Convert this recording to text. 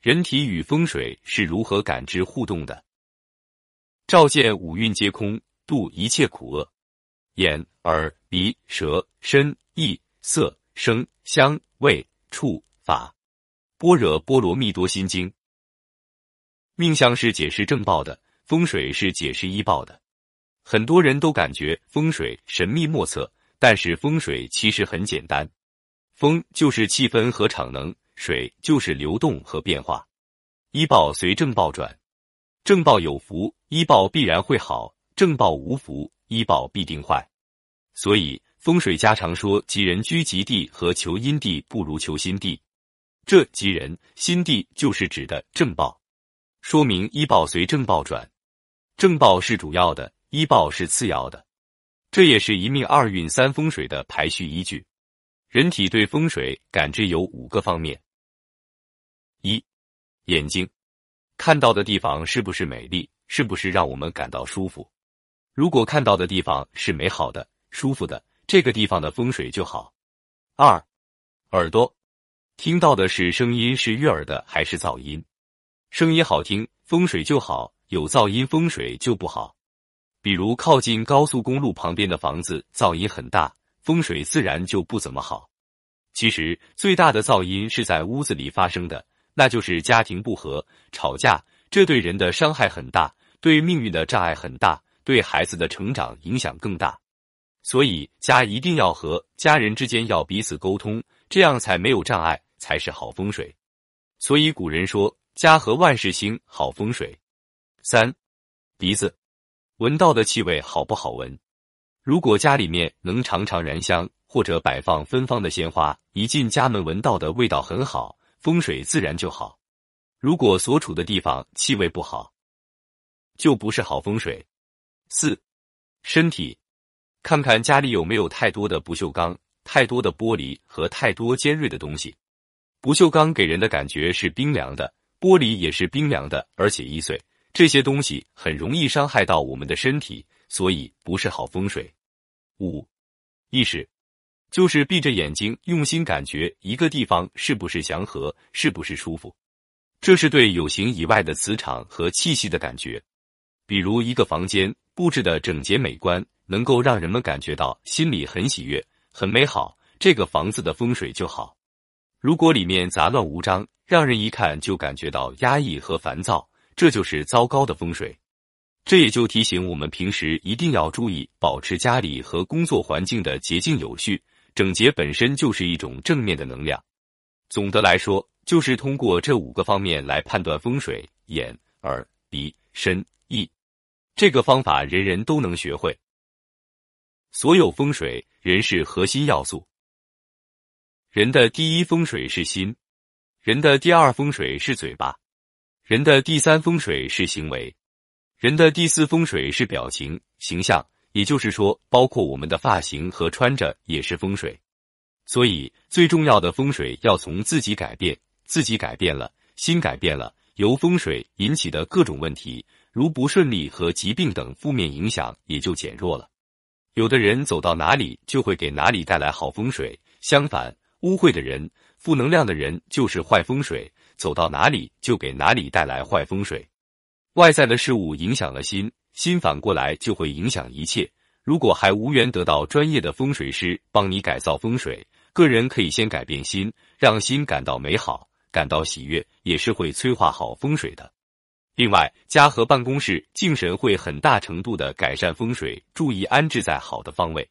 人体与风水是如何感知互动的？照见五蕴皆空，度一切苦厄。眼、耳、鼻、舌、身、意、色、声、香、味、触、法。般若波罗蜜多心经。命相是解释正报的，风水是解释医报的。很多人都感觉风水神秘莫测，但是风水其实很简单。风就是气氛和场能，水就是流动和变化。医报随正报转，正报有福，医报必然会好；正报无福，医报必定坏。所以风水家常说：“吉人居吉地和求阴地不如求心地。”这吉人心地就是指的正报，说明医报随正报转，正报是主要的，医报是次要的。这也是一命二运三风水的排序依据。人体对风水感知有五个方面：一、眼睛看到的地方是不是美丽，是不是让我们感到舒服？如果看到的地方是美好的、舒服的，这个地方的风水就好。二、耳朵听到的是声音是悦耳的还是噪音？声音好听，风水就好；有噪音，风水就不好。比如靠近高速公路旁边的房子，噪音很大。风水自然就不怎么好。其实最大的噪音是在屋子里发生的，那就是家庭不和、吵架，这对人的伤害很大，对命运的障碍很大，对孩子的成长影响更大。所以家一定要和，家人之间要彼此沟通，这样才没有障碍，才是好风水。所以古人说家和万事兴，好风水。三，鼻子，闻到的气味好不好闻？如果家里面能常常燃香，或者摆放芬芳的鲜花，一进家门闻到的味道很好，风水自然就好。如果所处的地方气味不好，就不是好风水。四，身体，看看家里有没有太多的不锈钢、太多的玻璃和太多尖锐的东西。不锈钢给人的感觉是冰凉的，玻璃也是冰凉的，而且易碎，这些东西很容易伤害到我们的身体。所以不是好风水。五，意识，就是闭着眼睛用心感觉一个地方是不是祥和，是不是舒服。这是对有形以外的磁场和气息的感觉。比如一个房间布置的整洁美观，能够让人们感觉到心里很喜悦、很美好，这个房子的风水就好。如果里面杂乱无章，让人一看就感觉到压抑和烦躁，这就是糟糕的风水。这也就提醒我们，平时一定要注意保持家里和工作环境的洁净有序、整洁，本身就是一种正面的能量。总的来说，就是通过这五个方面来判断风水：眼、耳、鼻、身、意。这个方法人人都能学会。所有风水，人是核心要素。人的第一风水是心，人的第二风水是嘴巴，人的第三风水是行为。人的第四风水是表情形象，也就是说，包括我们的发型和穿着也是风水。所以，最重要的风水要从自己改变，自己改变了，心改变了，由风水引起的各种问题，如不顺利和疾病等负面影响也就减弱了。有的人走到哪里就会给哪里带来好风水，相反，污秽的人、负能量的人就是坏风水，走到哪里就给哪里带来坏风水。外在的事物影响了心，心反过来就会影响一切。如果还无缘得到专业的风水师帮你改造风水，个人可以先改变心，让心感到美好，感到喜悦，也是会催化好风水的。另外，家和办公室敬神会很大程度的改善风水，注意安置在好的方位。